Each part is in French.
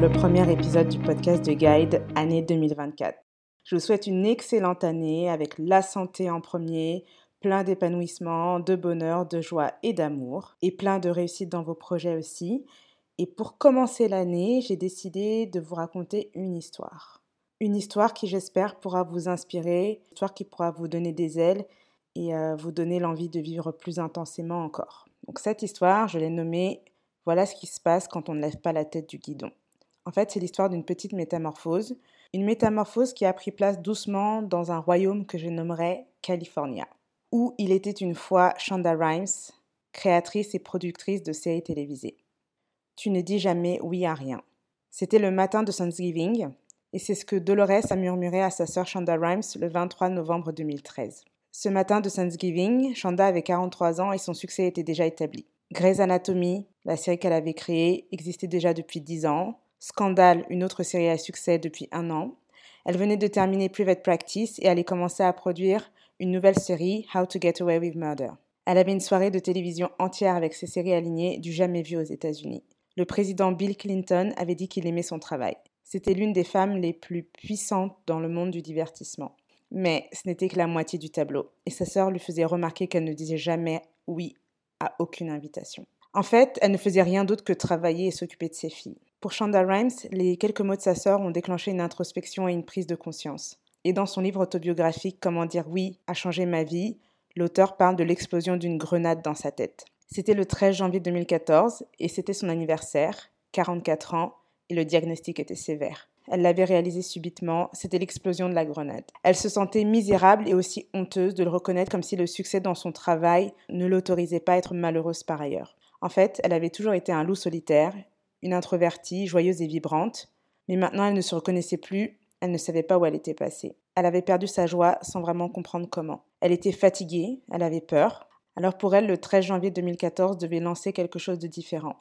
le premier épisode du podcast de Guide année 2024. Je vous souhaite une excellente année avec la santé en premier, plein d'épanouissement, de bonheur, de joie et d'amour, et plein de réussite dans vos projets aussi. Et pour commencer l'année, j'ai décidé de vous raconter une histoire. Une histoire qui, j'espère, pourra vous inspirer, une histoire qui pourra vous donner des ailes et euh, vous donner l'envie de vivre plus intensément encore. Donc cette histoire, je l'ai nommée Voilà ce qui se passe quand on ne lève pas la tête du guidon. En fait, c'est l'histoire d'une petite métamorphose, une métamorphose qui a pris place doucement dans un royaume que je nommerai California, où il était une fois Shonda Rhimes, créatrice et productrice de séries télévisées. Tu ne dis jamais oui à rien. C'était le matin de Thanksgiving, et c'est ce que Dolores a murmuré à sa sœur Shonda Rhimes le 23 novembre 2013. Ce matin de Thanksgiving, Shonda avait 43 ans et son succès était déjà établi. Grey's Anatomy, la série qu'elle avait créée, existait déjà depuis 10 ans. Scandal, une autre série à succès depuis un an. Elle venait de terminer Private Practice et allait commencer à produire une nouvelle série, How to Get Away with Murder. Elle avait une soirée de télévision entière avec ses séries alignées du jamais vu aux États-Unis. Le président Bill Clinton avait dit qu'il aimait son travail. C'était l'une des femmes les plus puissantes dans le monde du divertissement. Mais ce n'était que la moitié du tableau, et sa sœur lui faisait remarquer qu'elle ne disait jamais oui à aucune invitation. En fait, elle ne faisait rien d'autre que travailler et s'occuper de ses filles. Pour Shonda Rhimes, les quelques mots de sa sœur ont déclenché une introspection et une prise de conscience. Et dans son livre autobiographique Comment dire oui a changé ma vie, l'auteur parle de l'explosion d'une grenade dans sa tête. C'était le 13 janvier 2014 et c'était son anniversaire, 44 ans, et le diagnostic était sévère. Elle l'avait réalisé subitement, c'était l'explosion de la grenade. Elle se sentait misérable et aussi honteuse de le reconnaître comme si le succès dans son travail ne l'autorisait pas à être malheureuse par ailleurs. En fait, elle avait toujours été un loup solitaire, une introvertie, joyeuse et vibrante, mais maintenant elle ne se reconnaissait plus, elle ne savait pas où elle était passée. Elle avait perdu sa joie sans vraiment comprendre comment. Elle était fatiguée, elle avait peur. Alors pour elle, le 13 janvier 2014 devait lancer quelque chose de différent.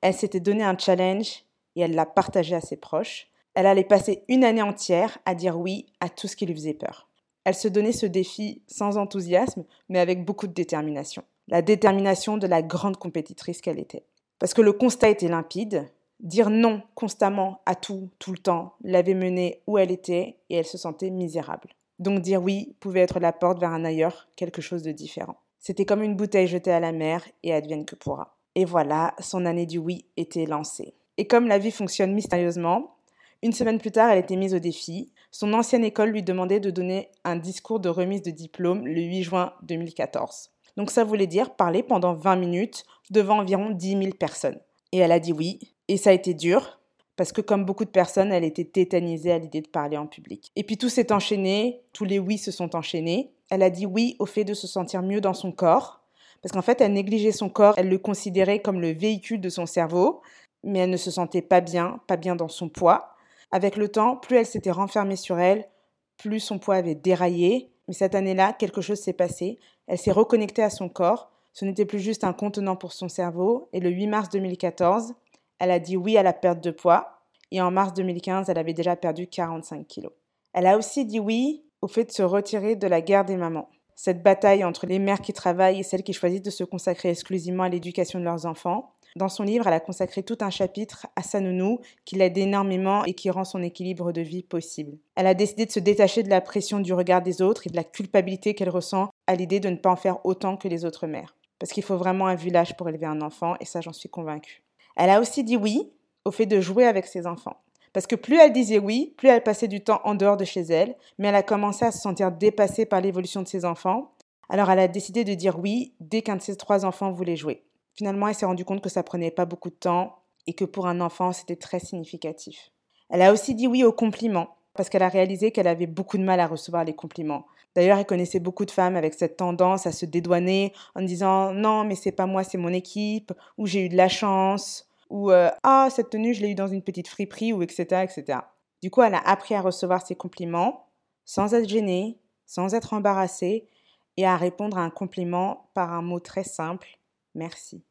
Elle s'était donné un challenge et elle l'a partagé à ses proches. Elle allait passer une année entière à dire oui à tout ce qui lui faisait peur. Elle se donnait ce défi sans enthousiasme, mais avec beaucoup de détermination. La détermination de la grande compétitrice qu'elle était. Parce que le constat était limpide, dire non constamment à tout, tout le temps, l'avait menée où elle était et elle se sentait misérable. Donc dire oui pouvait être la porte vers un ailleurs, quelque chose de différent. C'était comme une bouteille jetée à la mer et advienne que pourra. Et voilà, son année du oui était lancée. Et comme la vie fonctionne mystérieusement, une semaine plus tard, elle était mise au défi. Son ancienne école lui demandait de donner un discours de remise de diplôme le 8 juin 2014. Donc ça voulait dire parler pendant 20 minutes devant environ 10 000 personnes. Et elle a dit oui. Et ça a été dur, parce que comme beaucoup de personnes, elle était tétanisée à l'idée de parler en public. Et puis tout s'est enchaîné, tous les oui se sont enchaînés. Elle a dit oui au fait de se sentir mieux dans son corps, parce qu'en fait, elle négligeait son corps, elle le considérait comme le véhicule de son cerveau, mais elle ne se sentait pas bien, pas bien dans son poids. Avec le temps, plus elle s'était renfermée sur elle, plus son poids avait déraillé. Mais cette année-là, quelque chose s'est passé. Elle s'est reconnectée à son corps. Ce n'était plus juste un contenant pour son cerveau. Et le 8 mars 2014, elle a dit oui à la perte de poids. Et en mars 2015, elle avait déjà perdu 45 kilos. Elle a aussi dit oui au fait de se retirer de la guerre des mamans. Cette bataille entre les mères qui travaillent et celles qui choisissent de se consacrer exclusivement à l'éducation de leurs enfants. Dans son livre, elle a consacré tout un chapitre à sa nounou qui l'aide énormément et qui rend son équilibre de vie possible. Elle a décidé de se détacher de la pression du regard des autres et de la culpabilité qu'elle ressent à l'idée de ne pas en faire autant que les autres mères. Parce qu'il faut vraiment un village pour élever un enfant et ça j'en suis convaincue. Elle a aussi dit oui au fait de jouer avec ses enfants. Parce que plus elle disait oui, plus elle passait du temps en dehors de chez elle, mais elle a commencé à se sentir dépassée par l'évolution de ses enfants. Alors elle a décidé de dire oui dès qu'un de ses trois enfants voulait jouer. Finalement, elle s'est rendue compte que ça prenait pas beaucoup de temps et que pour un enfant, c'était très significatif. Elle a aussi dit oui aux compliments parce qu'elle a réalisé qu'elle avait beaucoup de mal à recevoir les compliments. D'ailleurs, elle connaissait beaucoup de femmes avec cette tendance à se dédouaner en disant non, mais c'est pas moi, c'est mon équipe, ou j'ai eu de la chance, ou euh, ah, cette tenue, je l'ai eue dans une petite friperie, ou etc., etc. Du coup, elle a appris à recevoir ses compliments sans être gênée, sans être embarrassée, et à répondre à un compliment par un mot très simple merci.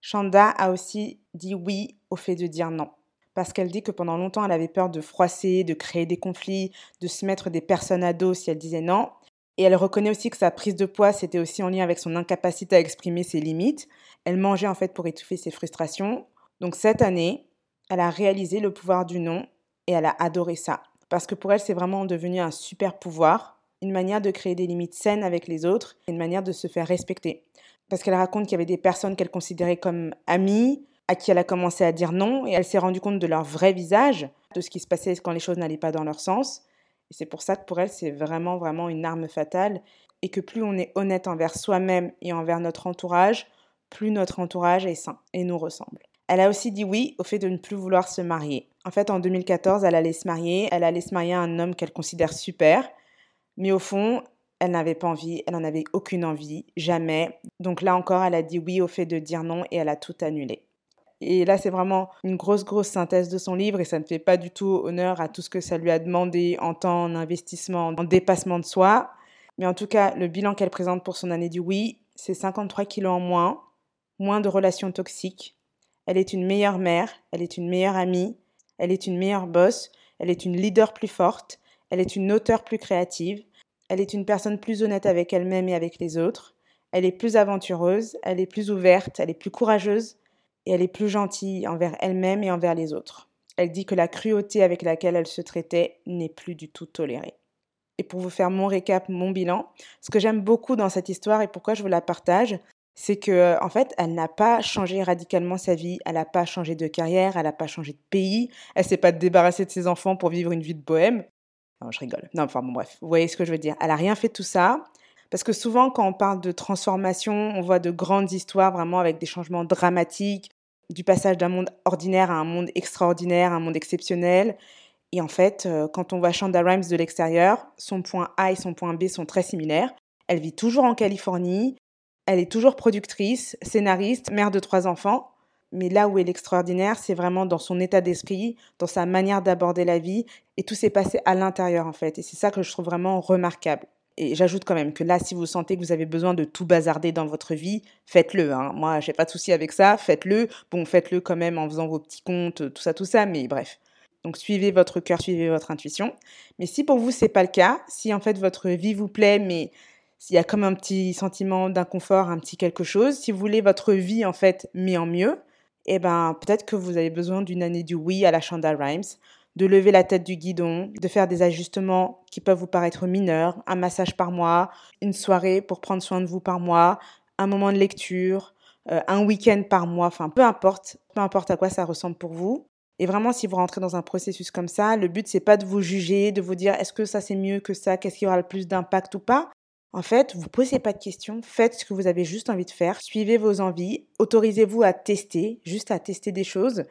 Chanda a aussi dit oui au fait de dire non. Parce qu'elle dit que pendant longtemps, elle avait peur de froisser, de créer des conflits, de se mettre des personnes à dos si elle disait non. Et elle reconnaît aussi que sa prise de poids, c'était aussi en lien avec son incapacité à exprimer ses limites. Elle mangeait en fait pour étouffer ses frustrations. Donc cette année, Elle a réalisé le pouvoir du non et elle a adoré ça. Parce que pour elle, c'est vraiment devenu un super pouvoir, une manière de créer des limites saines avec les autres, une manière de se faire respecter. Parce qu'elle raconte qu'il y avait des personnes qu'elle considérait comme amies, à qui elle a commencé à dire non, et elle s'est rendue compte de leur vrai visage, de ce qui se passait quand les choses n'allaient pas dans leur sens. Et c'est pour ça que pour elle, c'est vraiment, vraiment une arme fatale, et que plus on est honnête envers soi-même et envers notre entourage, plus notre entourage est sain et nous ressemble. Elle a aussi dit oui au fait de ne plus vouloir se marier. En fait, en 2014, elle allait se marier. Elle allait se marier à un homme qu'elle considère super. Mais au fond, elle n'avait pas envie, elle n'en avait aucune envie, jamais. Donc là encore, elle a dit oui au fait de dire non et elle a tout annulé. Et là, c'est vraiment une grosse, grosse synthèse de son livre et ça ne fait pas du tout honneur à tout ce que ça lui a demandé en temps, en investissement, en dépassement de soi. Mais en tout cas, le bilan qu'elle présente pour son année du oui, c'est 53 kilos en moins, moins de relations toxiques, elle est une meilleure mère, elle est une meilleure amie, elle est une meilleure boss, elle est une leader plus forte, elle est une auteure plus créative, elle est une personne plus honnête avec elle-même et avec les autres, elle est plus aventureuse, elle est plus ouverte, elle est plus courageuse et elle est plus gentille envers elle-même et envers les autres. Elle dit que la cruauté avec laquelle elle se traitait n'est plus du tout tolérée. Et pour vous faire mon récap, mon bilan, ce que j'aime beaucoup dans cette histoire et pourquoi je vous la partage, c'est que en fait, elle n'a pas changé radicalement sa vie, elle n'a pas changé de carrière, elle n'a pas changé de pays, elle s'est pas débarrassée de ses enfants pour vivre une vie de bohème. Je rigole. Non, enfin bon, bref, vous voyez ce que je veux dire. Elle a rien fait de tout ça. Parce que souvent, quand on parle de transformation, on voit de grandes histoires vraiment avec des changements dramatiques, du passage d'un monde ordinaire à un monde extraordinaire, un monde exceptionnel. Et en fait, euh, quand on voit Shonda Rhimes de l'extérieur, son point A et son point B sont très similaires. Elle vit toujours en Californie, elle est toujours productrice, scénariste, mère de trois enfants. Mais là où elle est extraordinaire, c'est vraiment dans son état d'esprit, dans sa manière d'aborder la vie. Et tout s'est passé à l'intérieur, en fait. Et c'est ça que je trouve vraiment remarquable. Et j'ajoute quand même que là, si vous sentez que vous avez besoin de tout bazarder dans votre vie, faites-le. Hein. Moi, j'ai pas de souci avec ça, faites-le. Bon, faites-le quand même en faisant vos petits comptes, tout ça, tout ça, mais bref. Donc suivez votre cœur, suivez votre intuition. Mais si pour vous c'est pas le cas, si en fait votre vie vous plaît, mais s'il y a comme un petit sentiment d'inconfort, un petit quelque chose, si vous voulez votre vie en fait mais en mieux, eh ben peut-être que vous avez besoin d'une année du oui à la Shonda Rhimes, de lever la tête du guidon, de faire des ajustements qui peuvent vous paraître mineurs, un massage par mois, une soirée pour prendre soin de vous par mois, un moment de lecture, euh, un week-end par mois, enfin peu importe, peu importe à quoi ça ressemble pour vous. Et vraiment, si vous rentrez dans un processus comme ça, le but c'est pas de vous juger, de vous dire est-ce que ça c'est mieux que ça, qu'est-ce qui aura le plus d'impact ou pas. En fait, vous posez pas de questions, faites ce que vous avez juste envie de faire, suivez vos envies, autorisez-vous à tester, juste à tester des choses,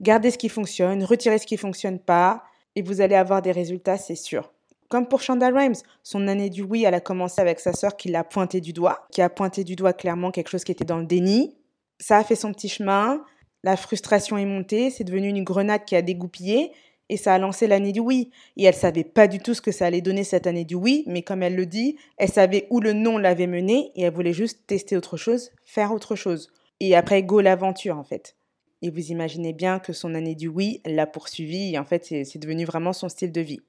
gardez ce qui fonctionne, retirez ce qui fonctionne pas, et vous allez avoir des résultats, c'est sûr. Comme pour Shonda Rhimes, son année du oui, elle a commencé avec sa sœur qui l'a pointé du doigt, qui a pointé du doigt clairement quelque chose qui était dans le déni. Ça a fait son petit chemin, la frustration est montée, c'est devenu une grenade qui a dégoupillé, et ça a lancé l'année du oui. Et elle savait pas du tout ce que ça allait donner cette année du oui, mais comme elle le dit, elle savait où le non l'avait mené et elle voulait juste tester autre chose, faire autre chose. Et après, go l'aventure en fait. Et vous imaginez bien que son année du oui l'a poursuivi et en fait, c'est devenu vraiment son style de vie.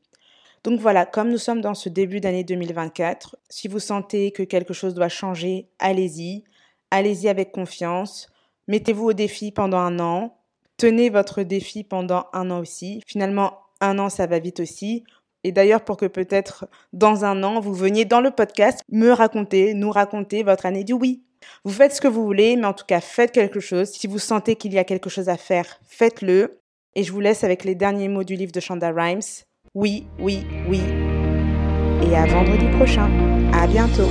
Donc voilà, comme nous sommes dans ce début d'année 2024, si vous sentez que quelque chose doit changer, allez-y. Allez-y avec confiance. Mettez-vous au défi pendant un an. Tenez votre défi pendant un an aussi. Finalement, un an, ça va vite aussi. Et d'ailleurs, pour que peut-être dans un an, vous veniez dans le podcast me raconter, nous raconter votre année du oui. Vous faites ce que vous voulez, mais en tout cas, faites quelque chose. Si vous sentez qu'il y a quelque chose à faire, faites-le. Et je vous laisse avec les derniers mots du livre de Shonda Rhimes. Oui, oui, oui. Et à vendredi prochain. À bientôt.